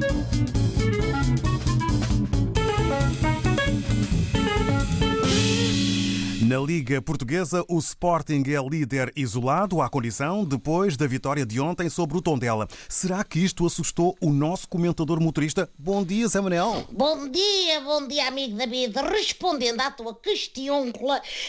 thank you Na Liga Portuguesa, o Sporting é líder isolado à condição depois da vitória de ontem sobre o Tondela. Será que isto assustou o nosso comentador motorista? Bom dia, Zé Manel. Bom dia, bom dia, amigo David. Respondendo à tua questão,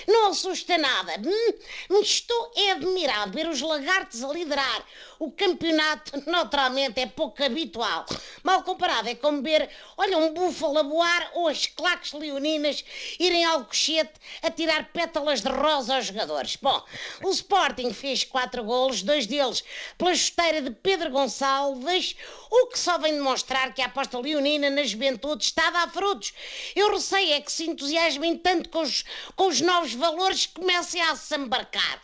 não assusta nada. Hum, estou admirado ver os lagartos a liderar. O campeonato, naturalmente, é pouco habitual. Mal comparado, é como ver, olha, um búfalo a voar ou as claques leoninas irem ao cochete a tirar pétalas de rosa aos jogadores. Bom, o Sporting fez quatro golos, dois deles pela chuteira de Pedro Gonçalves, o que só vem demonstrar que a aposta leonina na juventude está a dar frutos. Eu receio é que se entusiasmem tanto com os, com os novos valores que comecem a se embarcar.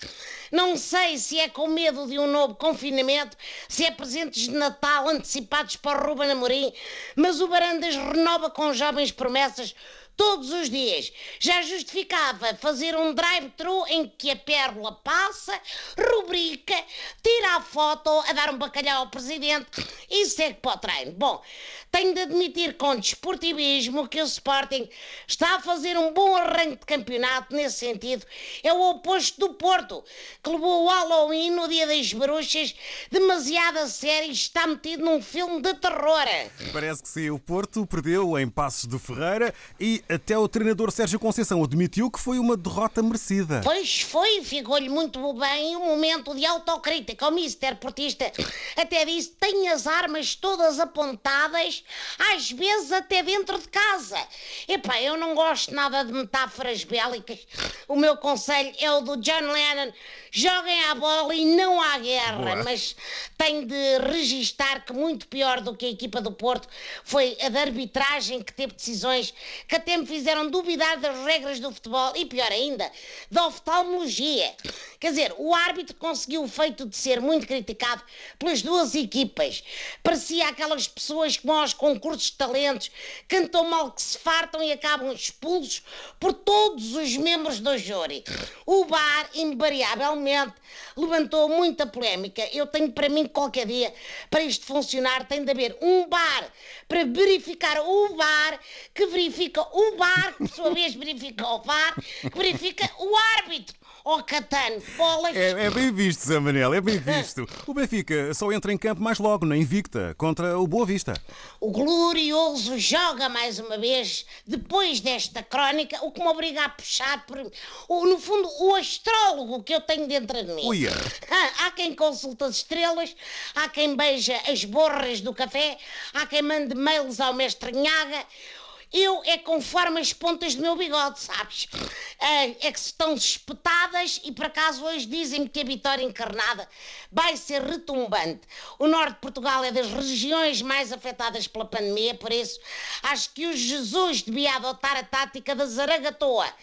Não sei se é com medo de um novo confinamento, se é presentes de Natal antecipados para o Ruben Amorim, mas o Barandas renova com jovens promessas todos os dias. Já justificava fazer um drive-thru em que a pérola passa, rubrica, tira a foto a dar um bacalhau ao presidente e segue para o treino. Bom, tenho de admitir com desportivismo que o Sporting está a fazer um bom arranque de campeonato nesse sentido. É o oposto do Porto, que levou o Halloween no dia das bruxas demasiado a sério e está metido num filme de terror. Parece que sim, o Porto perdeu em Passos de Ferreira e até o treinador Sérgio Conceição admitiu que foi uma derrota merecida. Pois foi, ficou-lhe muito bem um momento de autocrítica. O Mister Portista até disse: tem as armas todas apontadas, às vezes até dentro de casa. Epá, eu não gosto nada de metáforas bélicas. O meu conselho é o do John Lennon: joguem à bola e não à guerra. Boa. Mas tenho de registar que muito pior do que a equipa do Porto foi a de arbitragem que teve decisões que até me fizeram duvidar das regras do futebol e, pior ainda, da oftalmologia. Quer dizer, o árbitro conseguiu o feito de ser muito criticado pelas duas equipas. Parecia aquelas pessoas que vão aos concursos de talentos, cantam mal que se fartam e acabam expulsos por todos os membros do júri. O VAR, invariavelmente, levantou muita polémica. Eu tenho para mim que qualquer dia, para isto funcionar, tem de haver um bar para verificar o VAR, que verifica o VAR, que por sua vez verifica o VAR, que verifica o árbitro. Oh, Catano, bolas! É, é, bem visto, Zé Manel, é bem visto. O Benfica só entra em campo mais logo, na Invicta, contra o Boa Vista. O glorioso joga mais uma vez, depois desta crónica, o que me obriga a puxar por, o, no fundo, o astrólogo que eu tenho dentro de mim. Uia. Ah, há quem consulta as estrelas, há quem beija as borras do café, há quem mande mails ao mestre Nhaga. Eu é conforme as pontas do meu bigode, sabes? É, é que estão espetadas e por acaso hoje dizem-me que a vitória encarnada vai ser retumbante. O norte de Portugal é das regiões mais afetadas pela pandemia, por isso acho que o Jesus devia adotar a tática da zaragatoa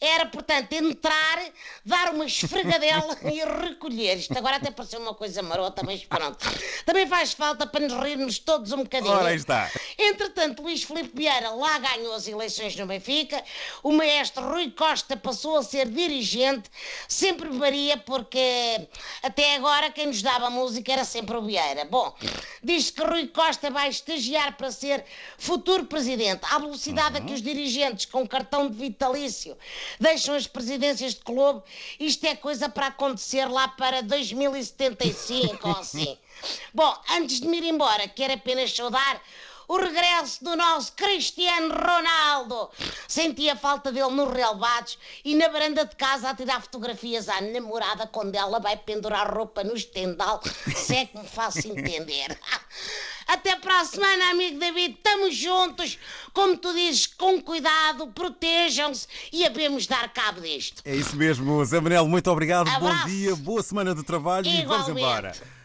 era, portanto, entrar, dar uma esfregadela e recolher. Isto agora até pareceu uma coisa marota, mas pronto. Também faz falta para nos rirmos todos um bocadinho. Ora, está. Entretanto, Luís Filipe Vieira lá ganhou as eleições no Benfica. O maestro Rui Costa passou a ser dirigente. Sempre varia, porque até agora quem nos dava música era sempre o Vieira. Bom, diz que Rui Costa vai estagiar para ser futuro presidente. À velocidade uhum. a que os dirigentes com cartão de vitalício deixam as presidências de clube. Isto é coisa para acontecer lá para 2075 ou assim. Bom, antes de me ir embora, quero apenas saudar o regresso do nosso Cristiano Ronaldo. Sentia falta dele nos relevados e na varanda de casa a tirar fotografias à namorada quando ela vai pendurar roupa no estendal, se é que me faço entender. Até para a semana, amigo David. Estamos juntos. Como tu dizes, com cuidado, protejam-se e havemos dar cabo disto. É isso mesmo, Zé Manel. Muito obrigado. Abraço. Bom dia, boa semana de trabalho Igualmente. e vamos embora.